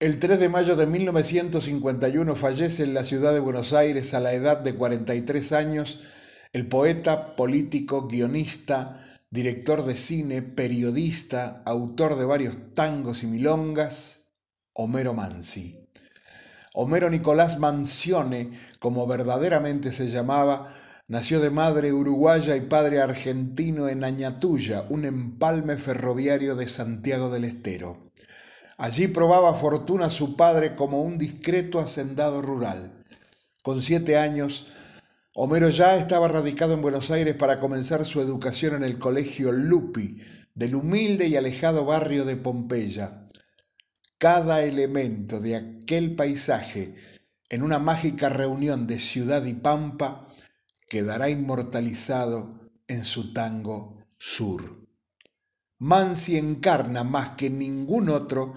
El 3 de mayo de 1951 fallece en la ciudad de Buenos Aires a la edad de 43 años el poeta, político, guionista, director de cine, periodista, autor de varios tangos y milongas, Homero Mansi. Homero Nicolás Mansione, como verdaderamente se llamaba, nació de madre uruguaya y padre argentino en Añatuya, un empalme ferroviario de Santiago del Estero. Allí probaba fortuna su padre como un discreto hacendado rural. Con siete años, Homero ya estaba radicado en Buenos Aires para comenzar su educación en el colegio Lupi, del humilde y alejado barrio de Pompeya. Cada elemento de aquel paisaje, en una mágica reunión de ciudad y pampa, quedará inmortalizado en su tango Sur. Mansi encarna más que ningún otro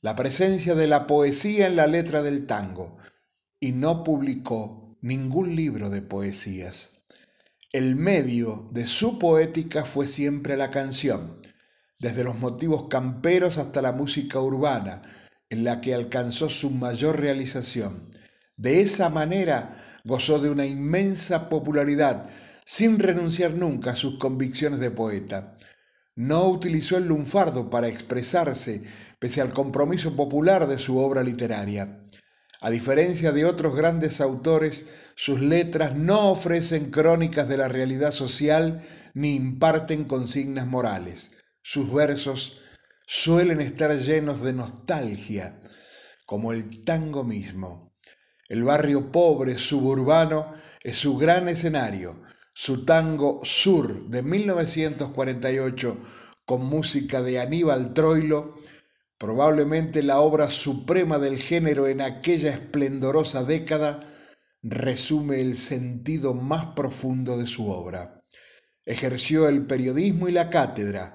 la presencia de la poesía en la letra del tango y no publicó ningún libro de poesías. El medio de su poética fue siempre la canción, desde los motivos camperos hasta la música urbana, en la que alcanzó su mayor realización. De esa manera gozó de una inmensa popularidad, sin renunciar nunca a sus convicciones de poeta. No utilizó el lunfardo para expresarse, pese al compromiso popular de su obra literaria. A diferencia de otros grandes autores, sus letras no ofrecen crónicas de la realidad social ni imparten consignas morales. Sus versos suelen estar llenos de nostalgia, como el tango mismo. El barrio pobre suburbano es su gran escenario, su tango Sur de 1948 con música de Aníbal Troilo, probablemente la obra suprema del género en aquella esplendorosa década, resume el sentido más profundo de su obra. Ejerció el periodismo y la cátedra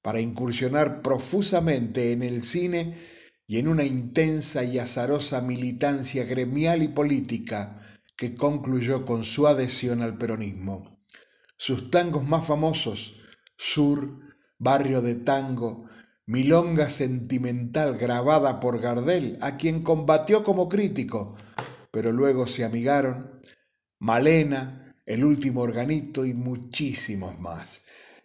para incursionar profusamente en el cine y en una intensa y azarosa militancia gremial y política que concluyó con su adhesión al peronismo. Sus tangos más famosos, Sur, Barrio de Tango, Milonga Sentimental grabada por Gardel, a quien combatió como crítico, pero luego se amigaron, Malena, El último organito y muchísimos más.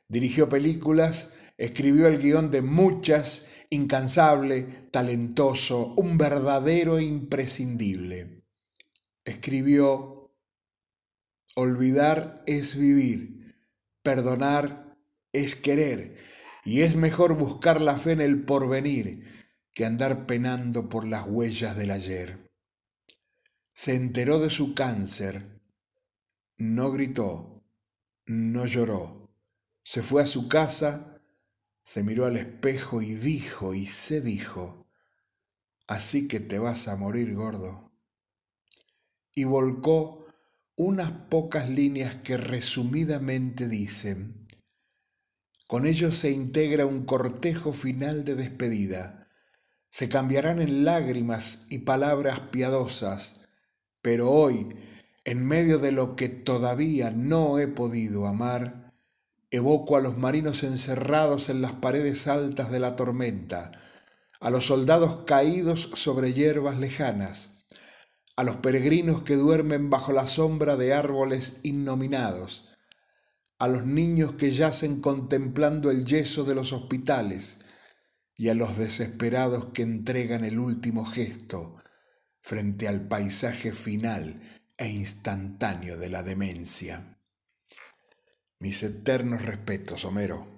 Dirigió películas, escribió el guion de muchas, incansable, talentoso, un verdadero imprescindible escribió, olvidar es vivir, perdonar es querer, y es mejor buscar la fe en el porvenir que andar penando por las huellas del ayer. Se enteró de su cáncer, no gritó, no lloró, se fue a su casa, se miró al espejo y dijo y se dijo, así que te vas a morir gordo y volcó unas pocas líneas que resumidamente dicen, con ello se integra un cortejo final de despedida, se cambiarán en lágrimas y palabras piadosas, pero hoy, en medio de lo que todavía no he podido amar, evoco a los marinos encerrados en las paredes altas de la tormenta, a los soldados caídos sobre hierbas lejanas, a los peregrinos que duermen bajo la sombra de árboles innominados, a los niños que yacen contemplando el yeso de los hospitales y a los desesperados que entregan el último gesto frente al paisaje final e instantáneo de la demencia. Mis eternos respetos, Homero.